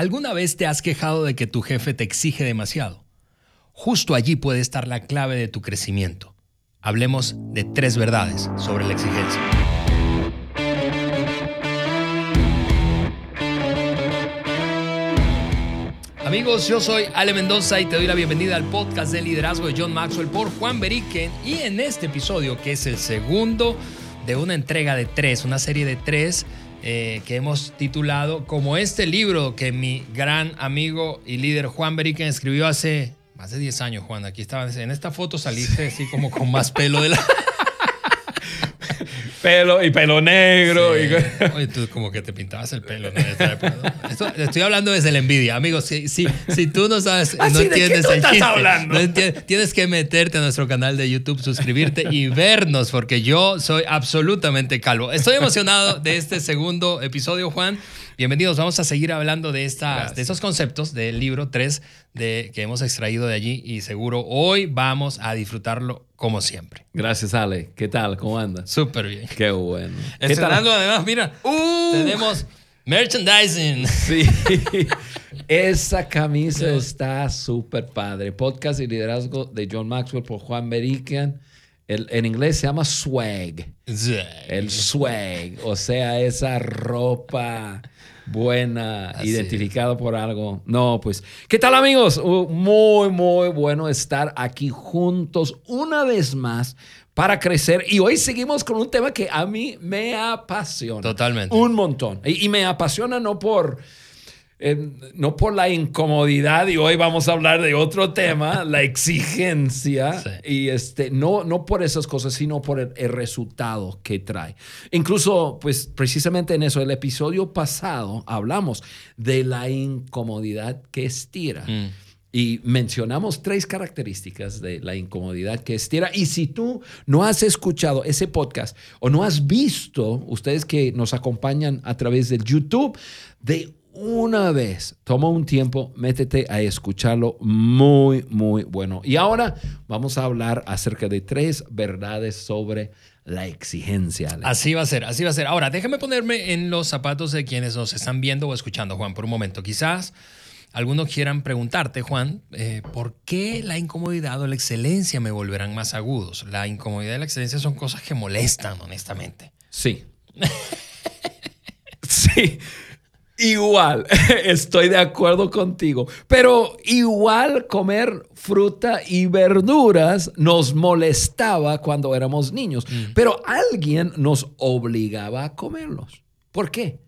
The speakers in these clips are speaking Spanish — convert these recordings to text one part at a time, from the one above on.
¿Alguna vez te has quejado de que tu jefe te exige demasiado? Justo allí puede estar la clave de tu crecimiento. Hablemos de tres verdades sobre la exigencia. Amigos, yo soy Ale Mendoza y te doy la bienvenida al podcast de liderazgo de John Maxwell por Juan Beriken. Y en este episodio, que es el segundo de una entrega de tres, una serie de tres, eh, que hemos titulado como este libro que mi gran amigo y líder Juan Beriken escribió hace más de 10 años, Juan. Aquí estaba, en esta foto saliste así como con más pelo de la... pelo y pelo negro. Oye, tú como que te pintabas el pelo. estoy hablando desde la envidia. Amigos, si, si, si tú no sabes, no entiendes el chiste, hablando? tienes que meterte a nuestro canal de YouTube, suscribirte y vernos, porque yo soy absolutamente calvo. Estoy emocionado de este segundo episodio, Juan. Bienvenidos, vamos a seguir hablando de, estas, de esos conceptos del libro 3 de, que hemos extraído de allí y seguro hoy vamos a disfrutarlo como siempre. Gracias, Ale. ¿Qué tal? ¿Cómo andas? Súper bien. Qué bueno. Estrenando además, mira, uh. tenemos merchandising. Sí. Esa camisa está súper padre. Podcast y liderazgo de John Maxwell por Juan Berican. en inglés se llama swag. El swag. O sea, esa ropa buena, identificado por algo. No, pues, ¿qué tal amigos? Uh, muy, muy bueno estar aquí juntos una vez más para crecer. Y hoy seguimos con un tema que a mí me apasiona. Totalmente. Un montón. y me apasiona no por no por la incomodidad, y hoy vamos a hablar de otro tema, la exigencia, y este, no, no por esas cosas, sino por el, resultado que trae. Incluso, pues precisamente en eso, el episodio pasado hablamos de la incomodidad que estira. Mm. Y mencionamos tres características de la incomodidad que estira. Y si tú no has escuchado ese podcast o no has visto, ustedes que nos acompañan a través del YouTube, de una vez, toma un tiempo, métete a escucharlo, muy, muy bueno. Y ahora vamos a hablar acerca de tres verdades sobre la exigencia. Así va a ser, así va a ser. Ahora, déjame ponerme en los zapatos de quienes nos están viendo o escuchando, Juan, por un momento. Quizás algunos quieran preguntarte, Juan, eh, ¿por qué la incomodidad o la excelencia me volverán más agudos? La incomodidad y la excelencia son cosas que molestan, honestamente. Sí. sí. Igual, estoy de acuerdo contigo, pero igual comer fruta y verduras nos molestaba cuando éramos niños, mm. pero alguien nos obligaba a comerlos. ¿Por qué?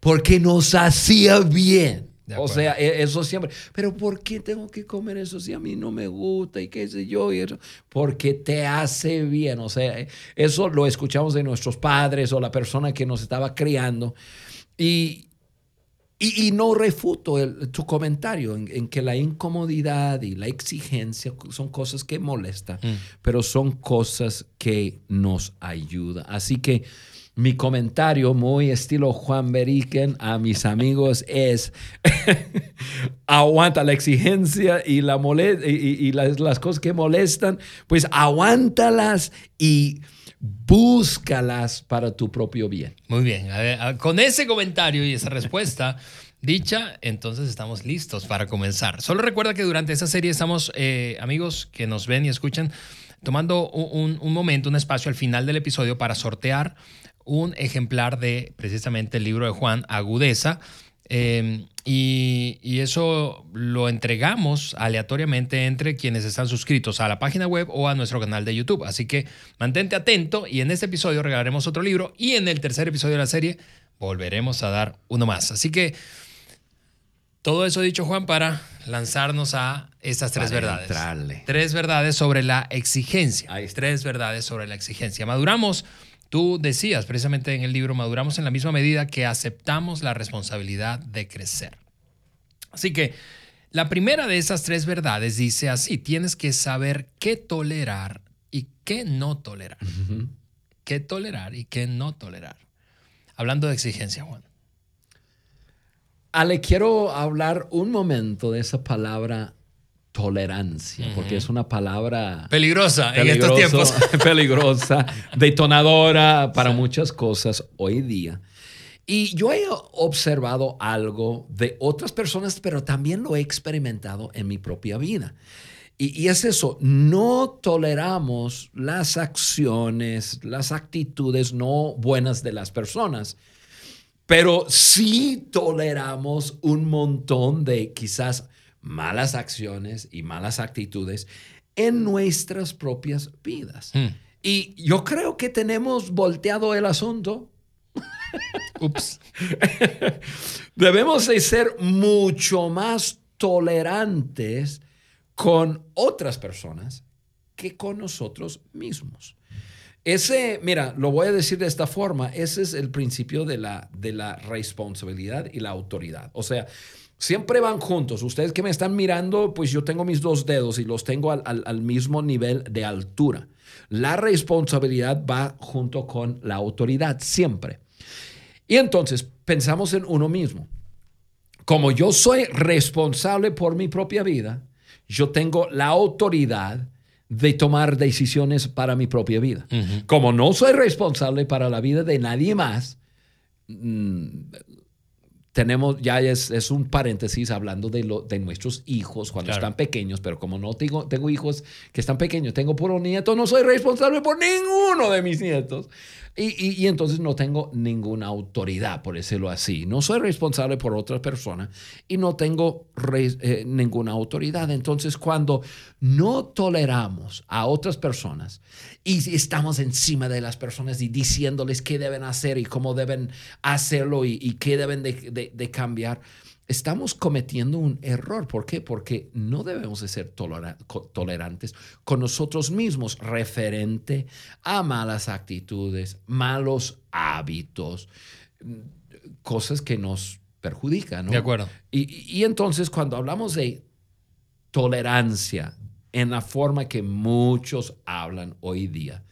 Porque nos hacía bien. O sea, e, eso siempre. Pero ¿por qué tengo que comer eso si a mí no me gusta y qué sé yo? Y eso? Porque te hace bien. O sea, eso lo escuchamos de nuestros padres o la persona que nos estaba criando. Y, y, no refuto tu comentario en, que la incomodidad y la exigencia son cosas que molestan, mm. pero son cosas que nos ayudan. Así que mi comentario, muy estilo Juan Beriken, a mis amigos es, aguanta la exigencia y, la y, las, las cosas que molestan, pues aguántalas y búscalas para tu propio bien. Muy bien, con ese comentario y esa respuesta dicha, entonces estamos listos para comenzar. Solo recuerda que durante esa serie estamos, eh, amigos que nos ven y escuchan, tomando un, momento, un espacio al final del episodio para sortear un ejemplar de precisamente el libro de Juan Agudeza. Em, y, eso lo entregamos aleatoriamente entre quienes están suscritos a la página web o a nuestro canal de YouTube. Así que mantente atento y en este episodio regalaremos otro libro y en el tercer episodio de la serie volveremos a dar uno más. Así que todo eso dicho Juan para lanzarnos a estas tres verdades. Tres verdades sobre la exigencia. Hay tres verdades sobre la exigencia. Maduramos Tú decías precisamente en el libro, maduramos en la misma medida que aceptamos la responsabilidad de crecer. Así que la primera de esas tres verdades dice así, tienes que saber qué tolerar y qué no tolerar. ¿Qué tolerar y qué no tolerar? Hablando de exigencia, Juan. Ale, quiero hablar un momento de esa palabra tolerancia, porque es una palabra peligrosa, en estos tiempos. peligrosa, detonadora para muchas cosas hoy día. Y yo he observado algo de otras personas, pero también lo he experimentado en mi propia vida. Y, es eso, no toleramos las acciones, las actitudes no buenas de las personas, pero sí toleramos un montón de quizás malas acciones y malas actitudes en nuestras propias vidas. Hmm. Y yo creo que tenemos volteado el asunto. Ups. Debemos de ser mucho más tolerantes con otras personas que con nosotros mismos. Ese, mira, lo voy a decir de esta forma, ese es el principio de la, de la responsabilidad y la autoridad. O sea, siempre van juntos. Ustedes que me están mirando, pues yo tengo mis dos dedos y los tengo al, al mismo nivel de altura. La responsabilidad va junto con la autoridad, siempre. Y entonces pensamos en uno mismo. Como yo soy responsable por mi propia vida, yo tengo la autoridad de tomar decisiones para mi propia vida. Como no soy responsable para la vida de nadie más, mm, tenemos, ya es, es, un paréntesis hablando de, lo, de nuestros hijos cuando están pequeños, pero como no tengo, tengo hijos que están pequeños, tengo puro nieto, no soy responsable por ninguno de mis nietos. Y, entonces no tengo ninguna autoridad, por decirlo así. No soy responsable por otra persona y no tengo eh, ninguna autoridad. Entonces, cuando no toleramos a otras personas y estamos encima de las personas y diciéndoles qué deben hacer y cómo deben hacerlo y, qué deben de cambiar, estamos cometiendo un error. ¿Por qué? Porque no debemos de ser tolerantes con nosotros mismos referente a malas actitudes, malos hábitos, cosas que nos perjudican. De acuerdo. Y, y entonces cuando hablamos de tolerancia en la forma que muchos hablan hoy día,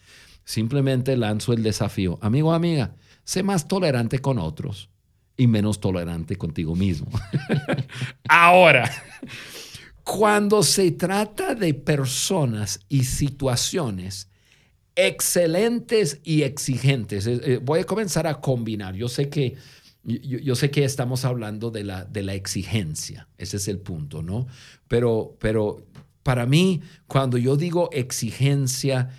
simplemente lanzo el desafío. Amigo, amiga, sé más tolerante con otros y menos tolerante contigo mismo. Ahora, cuando se trata de personas y situaciones excelentes y exigentes, eh, voy a comenzar a combinar. Yo sé que, yo, sé que estamos hablando de la, de la exigencia, ese es el punto, ¿no? Pero, pero para mí, cuando yo digo exigencia,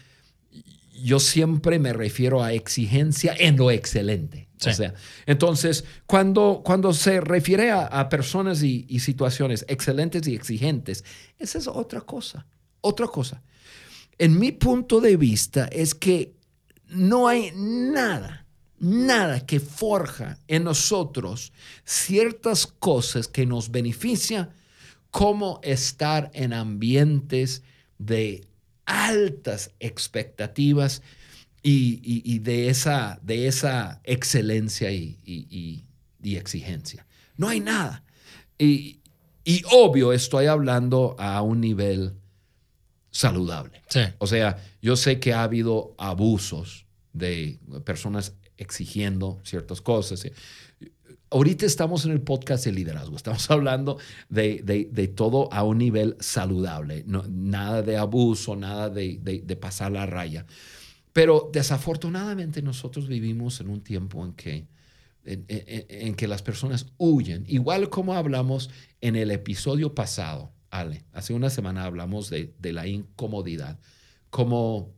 yo siempre me refiero a exigencia en lo excelente. O sea, entonces, cuando, cuando se refiere a, personas y, y, situaciones excelentes y exigentes, esa es otra cosa, otra cosa. En mi punto de vista es que no hay nada, nada que forja en nosotros ciertas cosas que nos beneficia como estar en ambientes de altas expectativas y, de, esa, de esa excelencia y, exigencia. No hay nada. Y, obvio, estoy hablando a un nivel saludable. O sea, yo sé que ha habido abusos de personas exigiendo ciertas cosas. Ahorita estamos en el podcast de liderazgo, estamos hablando de, todo a un nivel saludable, nada de abuso, nada de, pasar la raya. Pero desafortunadamente nosotros vivimos en un tiempo en que, en, que las personas huyen, igual como hablamos en el episodio pasado, Ale, hace una semana hablamos de, la incomodidad, como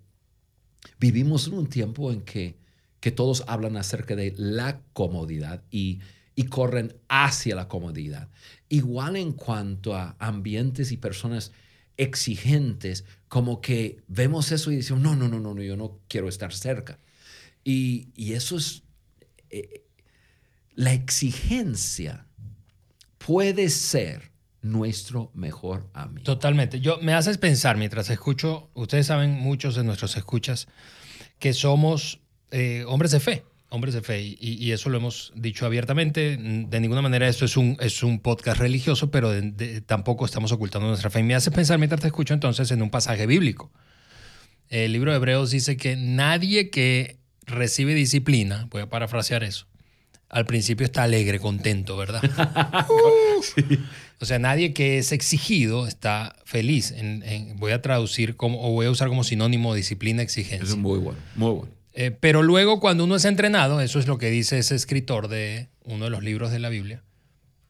vivimos en un tiempo en que, que todos hablan acerca de la comodidad y, y corren hacia la comodidad. Igual en cuanto a ambientes y personas exigentes, como que vemos eso y decimos, no, no, no, no, yo no quiero estar cerca. Y, eso es, eh, la exigencia puede ser nuestro mejor amigo. Totalmente. Yo me haces pensar mientras escucho, ustedes saben, muchos de nuestros escuchas, que somos eh, hombres de fe hombres de fe, y, eso lo hemos dicho abiertamente. De ninguna manera esto es un, es un podcast religioso, pero tampoco estamos ocultando nuestra fe. Y me hace pensar mientras te escucho entonces en un pasaje bíblico. El libro de Hebreos dice que nadie que recibe disciplina, voy a parafrasear eso, al principio está alegre, contento, ¿verdad? O sea, nadie que es exigido está feliz. voy a traducir como, o voy a usar como sinónimo disciplina, exigencia. es muy bueno, muy bueno. Eh, pero luego cuando uno es entrenado, eso es lo que dice ese escritor de uno de los libros de la Biblia,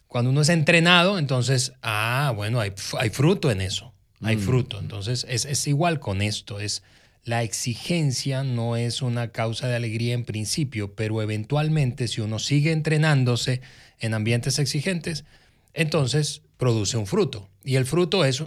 cuando uno es entrenado, entonces, ah, bueno, hay, hay fruto en eso, hay fruto. Entonces es, es igual con esto, es la exigencia no es una causa de alegría en principio, pero eventualmente si uno sigue entrenándose en ambientes exigentes, entonces produce un fruto. Y el fruto es,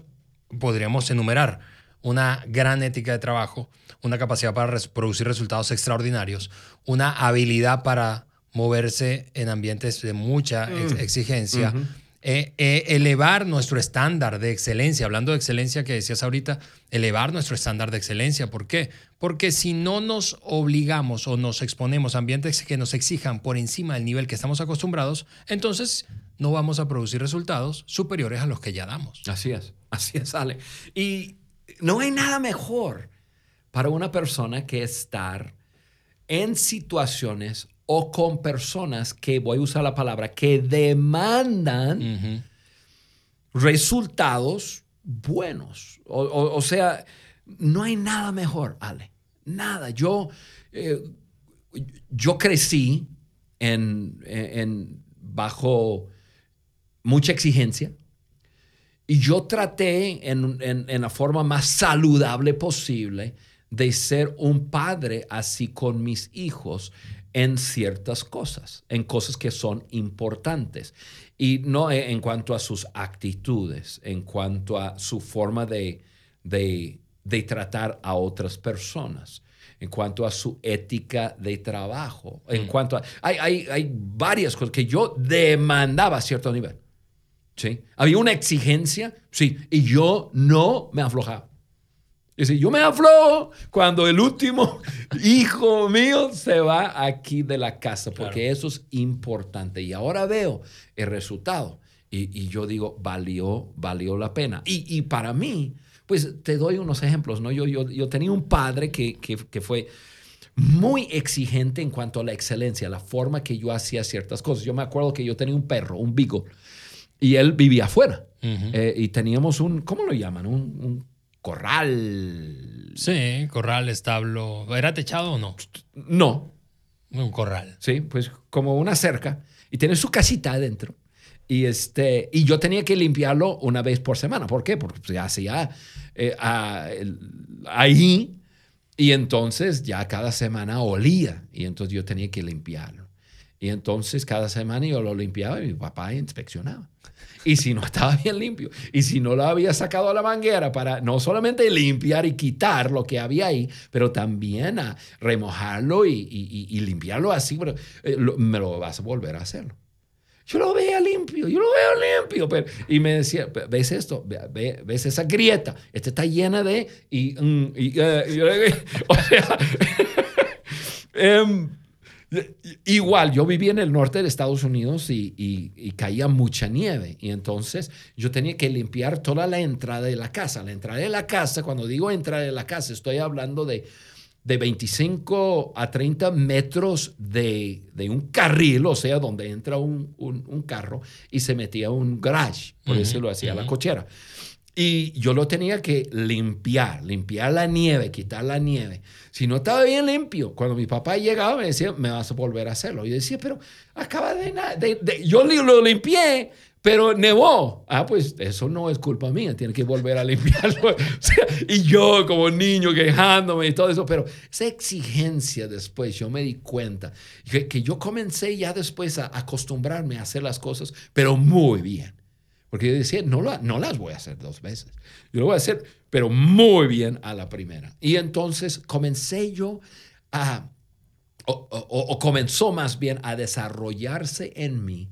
podríamos enumerar, una gran ética de trabajo, una capacidad para producir resultados extraordinarios, una habilidad para moverse en ambientes de mucha mm. exigencia, eh, eh, elevar nuestro estándar de excelencia, hablando de excelencia que decías ahorita, elevar nuestro estándar de excelencia. ¿Por qué? Porque si no nos obligamos o nos exponemos a ambientes que nos exijan por encima del nivel que estamos acostumbrados, entonces no vamos a producir resultados superiores a los que ya damos. Así es, así es, Ale. Y no hay nada mejor para una persona que estar en situaciones o con personas que, voy a usar la palabra, que demandan resultados buenos. O, sea, no hay nada mejor, Ale. Nada. Yo, eh, yo crecí en, bajo mucha exigencia y yo traté en, en la forma más saludable posible de ser un padre así con mis hijos en ciertas cosas, en cosas que son importantes. Y no en cuanto a sus actitudes, en cuanto a su forma de, de, tratar a otras personas, en cuanto a su ética de trabajo, en mm. cuanto a... Hay, hay, hay, varias cosas que yo demandaba a cierto nivel. ¿Sí? Había una exigencia, sí, y yo no me aflojaba. Dice, yo me aflojo cuando el último hijo mío se va aquí de la casa, porque eso es importante. Y ahora veo el resultado. Y, yo digo, valió, valió la pena. Y, para mí, pues te doy unos ejemplos, ¿no? Yo, yo, yo tenía un padre que, que, fue muy exigente en cuanto a la excelencia, la forma que yo hacía ciertas cosas. Yo me acuerdo que yo tenía un perro, un beagle, y él vivía afuera. Eh, y teníamos un, ¿cómo lo llaman? un corral. Sí, corral, establo. ¿Era techado o no? No. Un corral. Sí, pues como una cerca. Y tiene su casita adentro. Y, este, y yo tenía que limpiarlo una vez por semana. ¿Por qué? Porque se hacía eh, ahí y entonces ya cada semana olía. Y entonces yo tenía que limpiarlo. Y entonces cada semana yo lo limpiaba y mi papá inspeccionaba. Y si no estaba bien limpio, y si no lo había sacado a la manguera para no solamente limpiar y quitar lo que había ahí, pero también a remojarlo y, limpiarlo así, pero, eh, me lo vas a volver a hacerlo. Yo lo veía limpio, yo lo veo limpio. Pero, y me decía, ¿ves esto? ¿Ves esa grieta? Esta está llena de... Y, mm, eh, o sea... Em, Igual, yo vivía en el norte de Estados Unidos y, caía mucha nieve. Y entonces yo tenía que limpiar toda la entrada de la casa. La entrada de la casa, cuando digo entrada de la casa, estoy hablando de, de 25 a 30 metros de, un carril, o sea, donde entra un, carro y se metía un garage, por eso lo hacía la cochera. Y yo lo tenía que limpiar, limpiar la nieve, quitar la nieve. Si no estaba bien limpio, cuando mi papá llegaba me decía, me vas a volver a hacerlo. Yo decía, pero acaba de, de, yo lo limpié, pero nevó. Ah, pues eso no es culpa mía, tiene que volver a limpiarlo. y yo como niño quejándome y todo eso, pero esa exigencia después, yo me di cuenta que, que yo comencé ya después a acostumbrarme a hacer las cosas, pero muy bien. Porque yo decía, no, no las voy a hacer dos veces. Yo lo voy a hacer, pero muy bien a la primera. Y entonces comencé yo a, o, comenzó más bien a desarrollarse en mí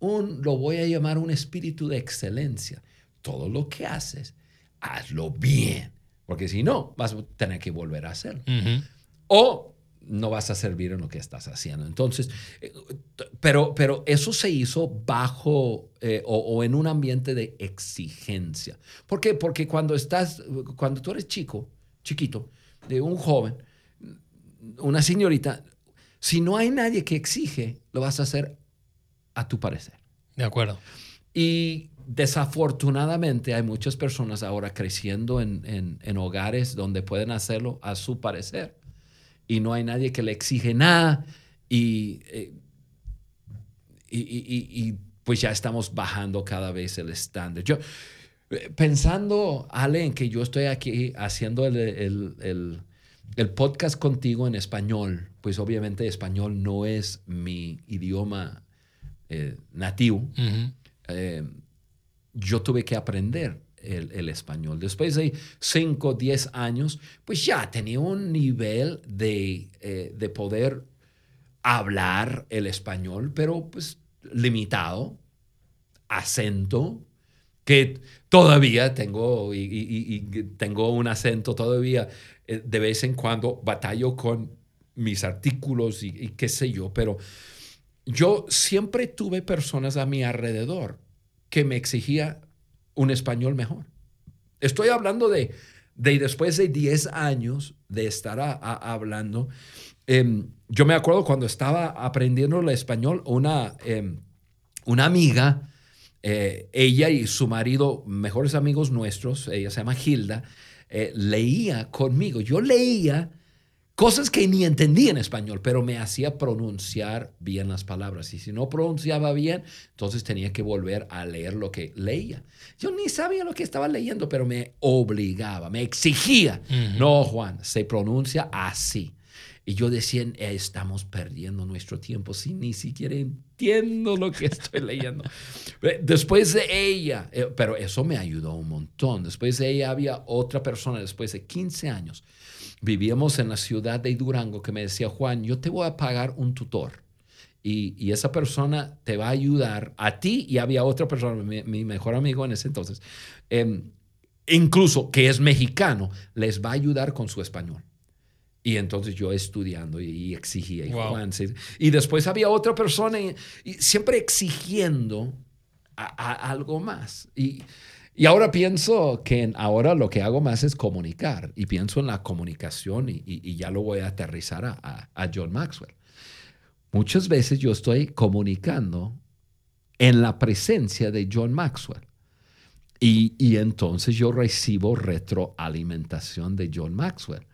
un, lo voy a llamar un espíritu de excelencia. Todo lo que haces, hazlo bien. Porque si no, vas a tener que volver a hacerlo. O no vas a servir en lo que estás haciendo. Entonces, eh, pero, pero eso se hizo bajo eh, o, en un ambiente de exigencia. ¿Por qué? Porque cuando estás, cuando tú eres chico, chiquito, de un joven, una señorita, si no hay nadie que exige, lo vas a hacer a tu parecer. De acuerdo. Y desafortunadamente hay muchas personas ahora creciendo en, en hogares donde pueden hacerlo a su parecer y no hay nadie que le exige nada y, eh, y, y, y pues ya estamos bajando cada vez el estándar. Yo, eh, pensando, Ale, en que yo estoy aquí haciendo el, el, el, podcast contigo en español, pues obviamente español no es mi idioma eh, nativo. Eh, yo tuve que aprender el, español. Después de 5, 10 años, pues ya tenía un nivel de, de poder hablar el español, pero pues limitado, acento, que todavía tengo y, tengo un acento todavía, eh, de vez en cuando batallo con mis artículos y, qué sé yo, pero yo siempre tuve personas a mi alrededor que me exigía un español mejor. Estoy hablando de, de después de 10 años de estar hablando. Em, yo me acuerdo cuando estaba aprendiendo el español, una, em, una amiga, eh, ella y su marido, mejores amigos nuestros, ella se llama Hilda, eh, leía conmigo. Yo leía cosas que ni entendía en español, pero me hacía pronunciar bien las palabras. Y si no pronunciaba bien, entonces tenía que volver a leer lo que leía. Yo ni sabía lo que estaba leyendo, pero me obligaba, me exigía. No, Juan, se pronuncia así. Y yo decía, estamos perdiendo nuestro tiempo si ni siquiera entiendo lo que estoy leyendo. Después de ella, eh, pero eso me ayudó un montón. Después de ella había otra persona, después de 15 años, vivíamos en la ciudad de Durango que me decía, Juan, yo te voy a pagar un tutor. Y, y esa persona te va a ayudar a ti y había otra persona, mi, mejor amigo en ese entonces, em, incluso que es mexicano, les va a ayudar con su español. Y entonces yo estudiando y, exigía. Y, Juan, y después había otra persona y, siempre exigiendo algo más. Y, y ahora pienso que ahora lo que hago más es comunicar. Y pienso en la comunicación y, ya lo voy a aterrizar a, John Maxwell. Muchas veces yo estoy comunicando en la presencia de John Maxwell. Y, entonces yo recibo retroalimentación de John Maxwell.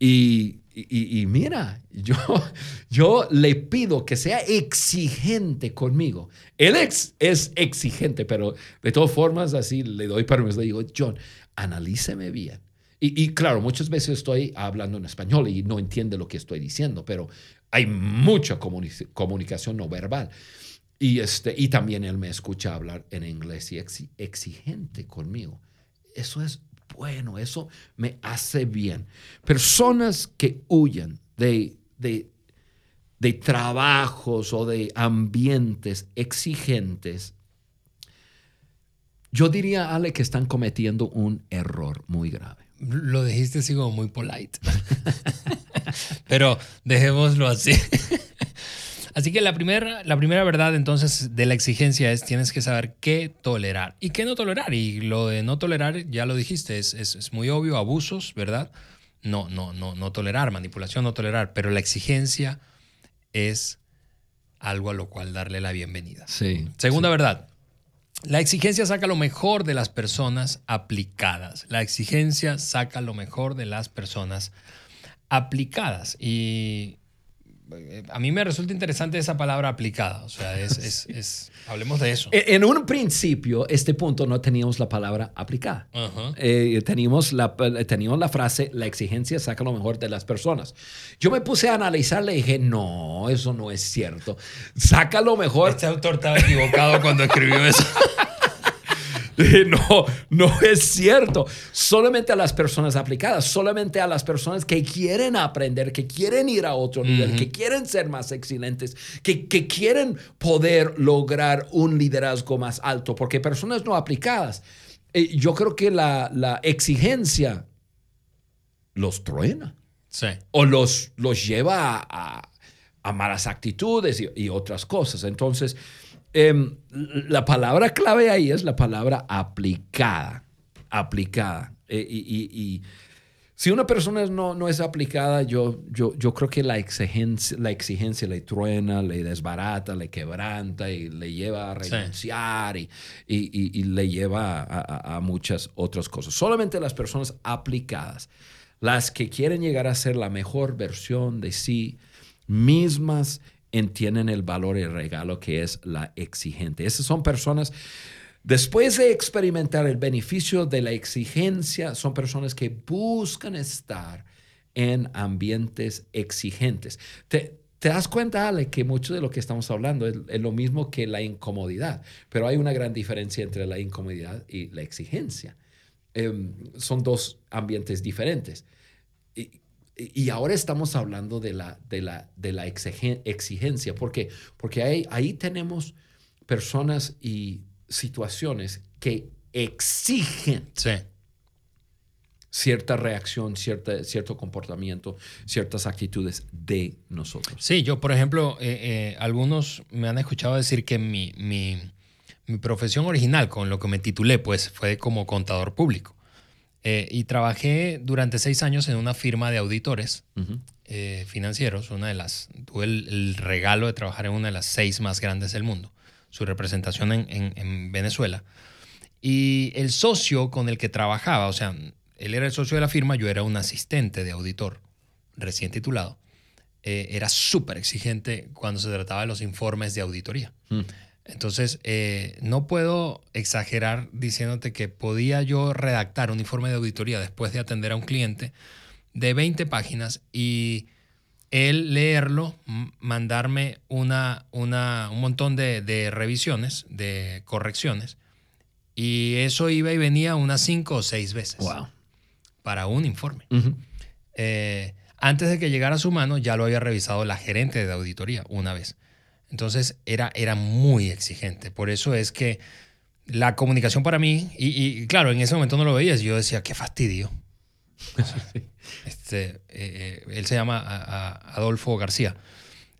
Y, y, mira, yo, yo le pido que sea exigente conmigo. Él ex, es exigente, pero de todas formas así le doy permiso. Le digo, John, analíceme bien. Y, y, claro, muchas veces estoy hablando en español y no entiende lo que estoy diciendo, pero hay mucha comunicación no verbal. Y, este, y también él me escucha hablar en inglés y exigente conmigo. Eso es bueno, eso me hace bien. Personas que huyen de, de, de trabajos o de ambientes exigentes, yo diría, Ale, que están cometiendo un error muy grave. Lo dijiste así como muy polite. Pero dejémoslo así. Así que la primera, la primera verdad entonces de la exigencia es tienes que saber qué tolerar y qué no tolerar. Y lo de no tolerar, ya lo dijiste, es, es, muy obvio, abusos, ¿verdad? No, no, no, no tolerar, manipulación, no tolerar, pero la exigencia es algo a lo cual darle la bienvenida. Sí. Segunda verdad, la exigencia saca lo mejor de las personas aplicadas. La exigencia saca lo mejor de las personas aplicadas. Y a mí me resulta interesante esa palabra aplicada. O sea, es, es, hablemos de eso. E, en un principio, este punto no teníamos la palabra aplicada. Eh, teníamos, la, teníamos la frase, la exigencia saca lo mejor de las personas. Yo me puse a analizarle y dije, no, eso no es cierto. Saca lo mejor. Este autor estaba equivocado cuando escribió eso. No, no es cierto. Solamente a las personas aplicadas, solamente a las personas que quieren aprender, que quieren ir a otro nivel, que quieren ser más excelentes, que, que quieren poder lograr un liderazgo más alto, porque personas no aplicadas, eh, yo creo que la, la, exigencia los truena. Sí. O los, los lleva a, a, malas actitudes y, y otras cosas. Entonces, Em, la palabra clave ahí es la palabra aplicada. Aplicada. Eh, y, si una persona no, no es aplicada, yo, yo, yo creo que la exigencia, la exigencia le truena, le desbarata, le quebranta y le lleva a renunciar y, y, le lleva a, a, muchas otras cosas. Solamente las personas aplicadas Las que quieren llegar a ser la mejor versión de sí mismas entienden el valor y el regalo que es la exigente. Esas son personas, después de experimentar el beneficio de la exigencia, son personas que buscan estar en ambientes exigentes. Te, das cuenta, Ale, que mucho de lo que estamos hablando es, lo mismo que la incomodidad, pero hay una gran diferencia entre la incomodidad y la exigencia. Em, son dos ambientes diferentes. Ahora estamos hablando de la, de la, de la exigencia. ¿Por qué? Porque ahí, ahí tenemos personas y situaciones que exigen cierta reacción, cierta, cierto comportamiento, ciertas actitudes de nosotros. Sí, yo, por ejemplo, eh, eh, algunos me han escuchado decir que mi, mi, mi, profesión original, con lo que me titulé, pues fue como contador público. Eh, y trabajé durante seis años en una firma de auditores financieros, una de las, tuve el, regalo de trabajar en una de las seis más grandes del mundo, su representación en, en, en Venezuela. Y el socio con el que trabajaba, o sea, él era el socio de la firma, yo era un asistente de auditor recién titulado. Eh, era súper exigente cuando se trataba de los informes de auditoría. Mm. Entonces, eh, no puedo exagerar diciéndote que podía yo redactar un informe de auditoría después de atender a un cliente de 20 páginas y él leerlo, mandarme una, una, un montón de, de, revisiones, de correcciones, y eso iba y venía unas cinco o seis veces. Wow para un informe. Eh, antes de que llegara a su mano, ya lo había revisado la gerente de auditoría una vez. Entonces era, era muy exigente. Por eso es que la comunicación para mí, y, claro, en ese momento no lo veías, yo decía, qué fastidio. este, eh, eh, él se llama Adolfo García.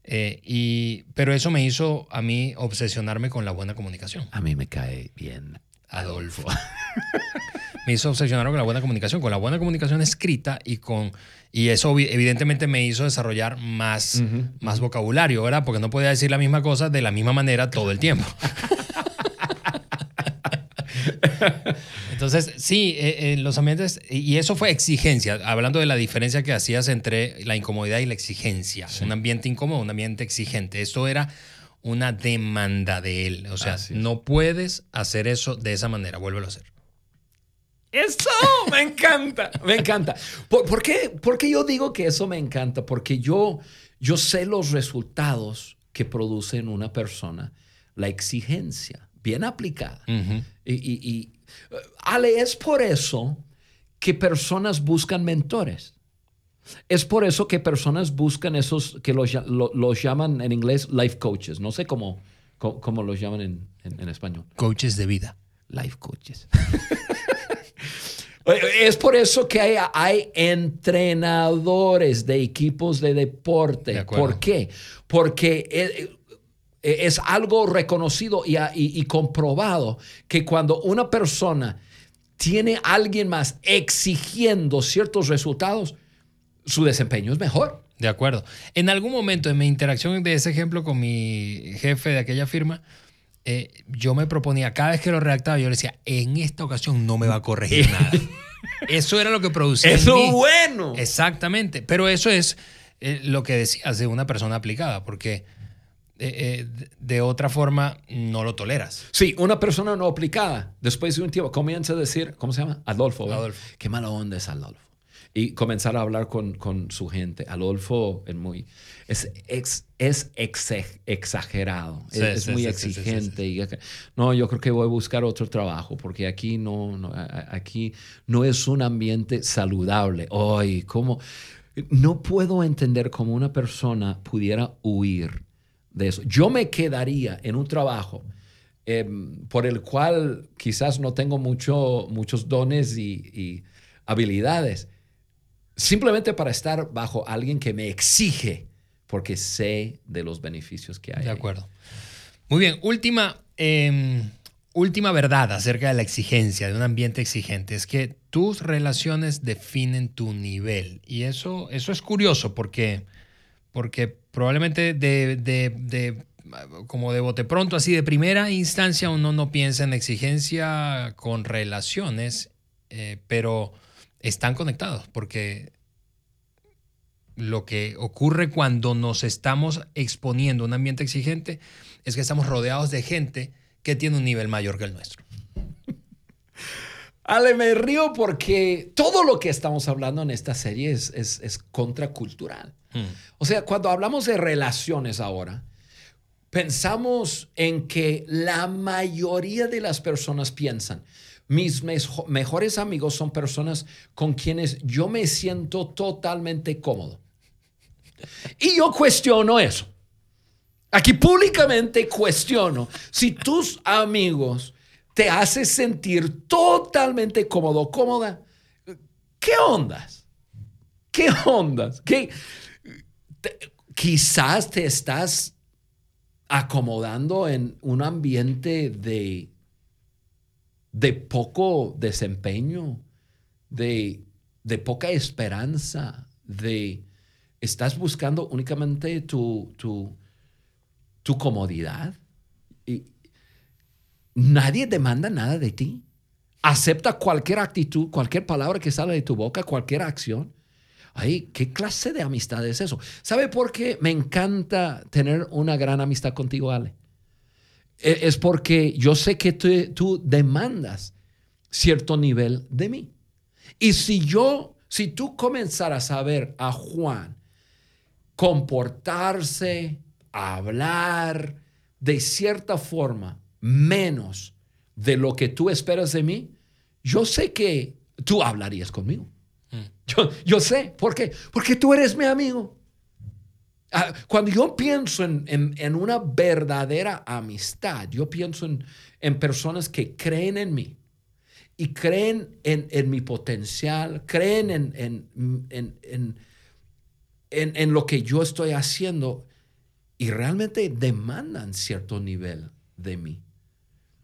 y, pero eso me hizo a mí obsesionarme con la buena comunicación. A mí me cae bien Adolfo. me hizo obsesionar con la buena comunicación, con la buena comunicación escrita y con... Y eso evidentemente me hizo desarrollar más, más vocabulario, ¿verdad? Porque no podía decir la misma cosa de la misma manera todo el tiempo. Entonces, sí, eh, eh, los ambientes, y eso fue exigencia, hablando de la diferencia que hacías entre la incomodidad y la exigencia. Un ambiente incómodo, un ambiente exigente. Esto era una demanda de él. O sea, no puedes hacer eso de esa manera, vuélvelo a hacer. Eso me encanta, me encanta. ¿Por, qué, ¿Por, yo digo que eso me encanta? Porque yo, yo sé los resultados que produce en una persona la exigencia, bien aplicada. y, y, Ale, es por eso que personas buscan mentores. Es por eso que personas buscan esos que los, los llaman en inglés life coaches. No sé cómo, cómo, los llaman en, en español. Coaches de vida. Life coaches. Es por eso que hay, hay, entrenadores de equipos de deporte. ¿Por qué? Porque eh, eh, es, algo reconocido y, comprobado que cuando una persona tiene a alguien más exigiendo ciertos resultados, su desempeño es mejor. De acuerdo. En algún momento en mi interacción de ese ejemplo con mi jefe de aquella firma, eh, yo me proponía, cada vez que lo redactaba, yo le decía, en esta ocasión no me va a corregir nada. Eso era lo que producía. Eso es bueno. Exactamente. Pero eso es eh, lo que decías de una persona aplicada, porque eh, de otra forma no lo toleras. Sí, una persona no aplicada, después de un tiempo, comienza a decir, ¿cómo se llama? Adolfo. Adolfo. Qué mala onda es Adolfo y comenzar a hablar con, con su gente. Adolfo es muy, es, ex, es exagerado, es, muy exigente. y, no, yo creo que voy a buscar otro trabajo porque aquí no, no aquí no es un ambiente saludable. Ay, ¿cómo? No puedo entender cómo una persona pudiera huir de eso. Yo me quedaría en un trabajo em, por el cual quizás no tengo mucho, muchos dones y, y habilidades, simplemente para estar bajo alguien que me exige, porque sé de los beneficios que hay. De acuerdo. Muy bien, última, em, última verdad acerca de la exigencia, de un ambiente exigente, es que tus relaciones definen tu nivel. Y eso, eso es curioso porque, porque probablemente de, de, como de bote pronto, así de primera instancia, uno no piensa en exigencia con relaciones, eh, pero están conectados, porque lo que ocurre cuando nos estamos exponiendo a un ambiente exigente es que estamos rodeados de gente que tiene un nivel mayor que el nuestro. Ale, me río porque todo lo que estamos hablando en esta serie es, es, contracultural. Hmm. O sea, cuando hablamos de relaciones ahora, pensamos en que la mayoría de las personas piensan, mis mejores amigos son personas con quienes yo me siento totalmente cómodo. Y yo cuestiono eso. Aquí públicamente cuestiono si tus amigos te hacen sentir totalmente cómodo, cómoda. ¿Qué ondas? ¿Qué ondas? ¿Qué? quizás te estás acomodando en un ambiente de, de poco desempeño, de, de poca esperanza, de estás buscando únicamente tu, tu, tu comodidad. Y nadie demanda nada de ti. Acepta cualquier actitud, cualquier palabra que sale de tu boca, cualquier acción. Ay, ¿qué clase de amistad es eso? ¿Sabe por qué me encanta tener una gran amistad contigo, Ale? E, es porque yo sé que tú, tú demandas cierto nivel de mí. Y si yo, si tú comenzaras a ver a Juan comportarse, hablar de cierta forma menos de lo que tú esperas de mí, yo sé que tú hablarías conmigo. Mm. Yo, sé, ¿por qué? Porque tú eres mi amigo. Ah, cuando yo pienso en, una verdadera amistad, yo pienso en, personas que creen en mí y creen en, mi potencial, creen en, en, lo que yo estoy haciendo y realmente demandan cierto nivel de mí.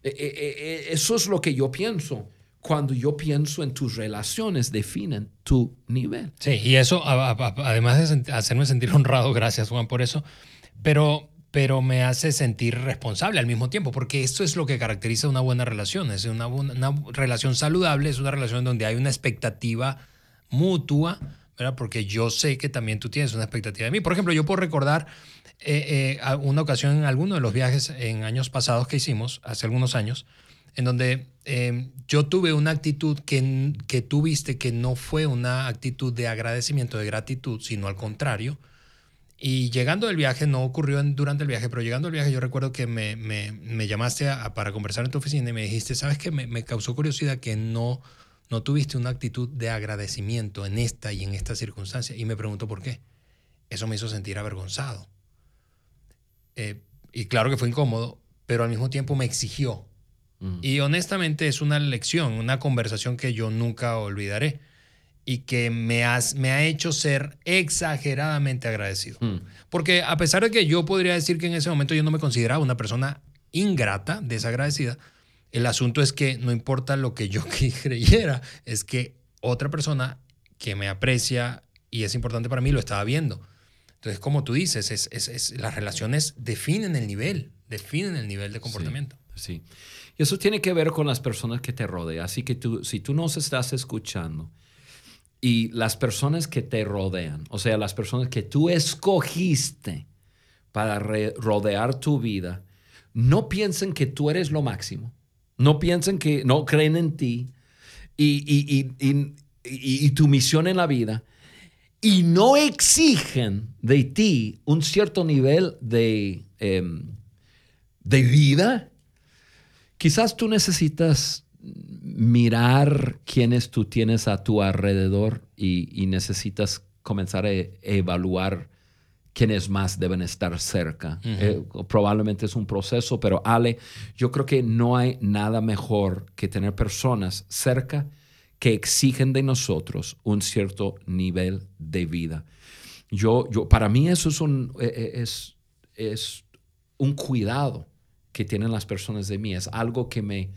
E, e, e, eso es lo que yo pienso cuando yo pienso en tus relaciones, definen tu nivel. Sí, y eso, además de hacerme sentir honrado, gracias Juan por eso, pero, pero me hace sentir responsable al mismo tiempo, porque esto es lo que caracteriza una buena relación, es una, una relación saludable, es una relación donde hay una expectativa mutua, ¿verdad? porque yo sé que también tú tienes una expectativa de mí. Por ejemplo, yo puedo recordar eh, eh, una ocasión en alguno de los viajes en años pasados que hicimos, hace algunos años, en donde em, yo tuve una actitud que, que tú viste que no fue una actitud de agradecimiento, de gratitud, sino al contrario. Y llegando del viaje, no ocurrió durante el viaje, pero llegando al viaje yo recuerdo que me, me, me llamaste para conversar en tu oficina y me dijiste, ¿sabes qué? Me, me, causó curiosidad que no, no tuviste una actitud de agradecimiento en esta y en esta circunstancia. Y me pregunto por qué. Eso me hizo sentir avergonzado. Eh, y claro que fue incómodo, pero al mismo tiempo me exigió. Mm. Y honestamente es una lección, una conversación que yo nunca olvidaré y que me, has, me ha hecho ser exageradamente agradecido. Mm. Porque a pesar de que yo podría decir que en ese momento yo no me consideraba una persona ingrata, desagradecida, el asunto es que no importa lo que yo creyera, es que otra persona que me aprecia y es importante para mí lo estaba viendo. Entonces, como tú dices, es, las relaciones definen el nivel, definen el nivel de comportamiento. Sí, Y eso tiene que ver con las personas que te rodean. Así que tú, si tú nos estás escuchando y las personas que te rodean, o sea, las personas que tú escogiste para rodear tu vida, no piensen que tú eres lo máximo. No piensen que no creen en ti y, tu misión en la vida y no exigen de ti un cierto nivel de, em, de vida, quizás tú necesitas mirar quiénes tú tienes a tu alrededor y, necesitas comenzar a evaluar quiénes más deben estar cerca. Eh, probablemente es un proceso, pero Ale, yo creo que no hay nada mejor que tener personas cerca que exigen de nosotros un cierto nivel de vida. Yo, yo, para mí eso es un, e, e, es, es un cuidado que tienen las personas de mí, es algo que me,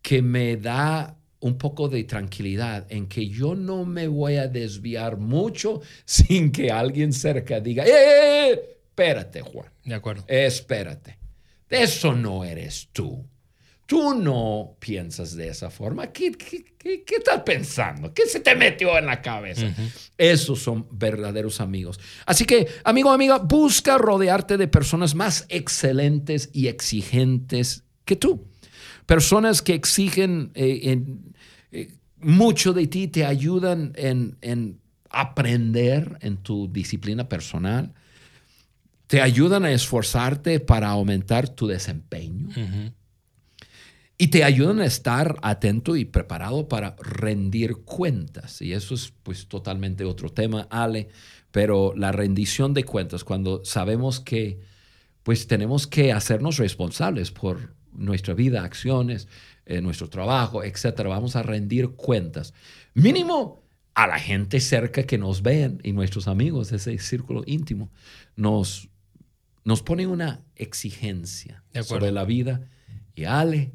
que me da un poco de tranquilidad en que yo no me voy a desviar mucho sin que alguien cerca diga, ¡Eh, eh, eh espérate Juan! De acuerdo. Espérate. Eso no eres tú. Tú no piensas de esa forma, ¿qué, qué, qué, qué estás pensando? ¿Qué se te metió en la cabeza? Esos son verdaderos amigos. Así que, amigo, amiga, busca rodearte de personas más excelentes y exigentes que tú. Personas que exigen eh, en, eh, mucho de ti, te ayudan en, en aprender en tu disciplina personal, te ayudan a esforzarte para aumentar tu desempeño. Y te ayudan a estar atento y preparado para rendir cuentas. Y eso es pues totalmente otro tema, Ale. Pero la rendición de cuentas, cuando sabemos que pues tenemos que hacernos responsables por nuestra vida, acciones, eh, nuestro trabajo, etcétera. Vamos a rendir cuentas. Mínimo a la gente cerca que nos ven y nuestros amigos, ese círculo íntimo, nos, nos ponen una exigencia sobre la vida. Y Ale,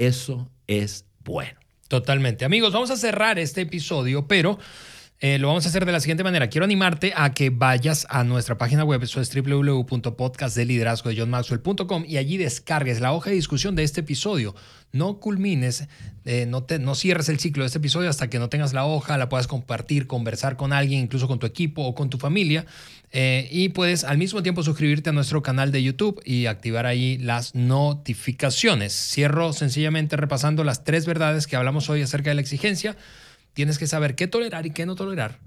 eso es bueno. Totalmente. Amigos, vamos a cerrar este episodio, pero eh, lo vamos a hacer de la siguiente manera. Quiero animarte a que vayas a nuestra página web, eso es www.podcastdeliderazgo de y allí descargues la hoja de discusión de este episodio. No culmines, eh, no, te, cierres el ciclo de este episodio hasta que no tengas la hoja, la puedas compartir, conversar con alguien, incluso con tu equipo o con tu familia. Eh, y puedes al mismo tiempo suscribirte a nuestro canal de YouTube y activar ahí las notificaciones. Cierro sencillamente repasando las tres verdades que hablamos hoy acerca de la exigencia. Tienes que saber qué tolerar y qué no tolerar.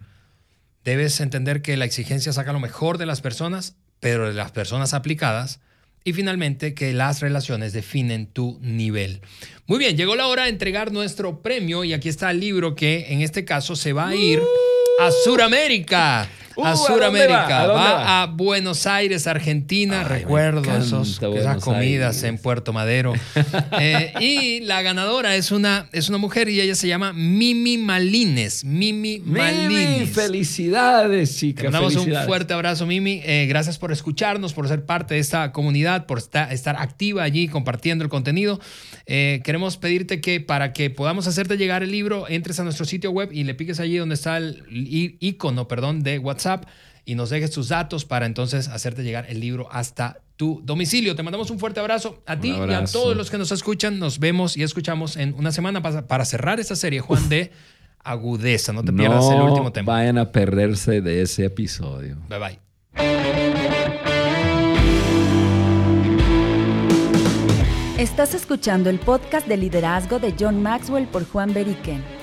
Debes entender que la exigencia saca lo mejor de las personas, pero de las personas aplicadas. Y finalmente, que las relaciones definen tu nivel. Muy bien, llegó la hora de entregar nuestro premio y aquí está el libro que en este caso se va a ir a Suramérica a uh, Sudamérica, va? ¿A, Buenos Aires, Argentina. Recuerdo esos, esas comidas en Puerto Madero. Eh, y la ganadora es una, es una mujer y ella se llama Mimi Malines. Mimi, Malines. Felicidades, chicas. Te mandamos un fuerte abrazo, Mimi. Eh, gracias por escucharnos, por ser parte de esta comunidad, por estar, estar activa allí compartiendo el contenido. Eh, queremos pedirte que para que podamos hacerte llegar el libro, entres a nuestro sitio web y le piques allí donde está el icono, perdón, de WhatsApp y nos dejes tus datos para entonces hacerte llegar el libro hasta tu domicilio. Te mandamos un fuerte abrazo a ti y a todos los que nos escuchan. Nos vemos y escuchamos en una semana para, cerrar esta serie, Juan, de agudeza. No te pierdas el último tema. Vayan a perderse de ese episodio. Bye bye. Estás escuchando el podcast de liderazgo de John Maxwell por Juan Beriken.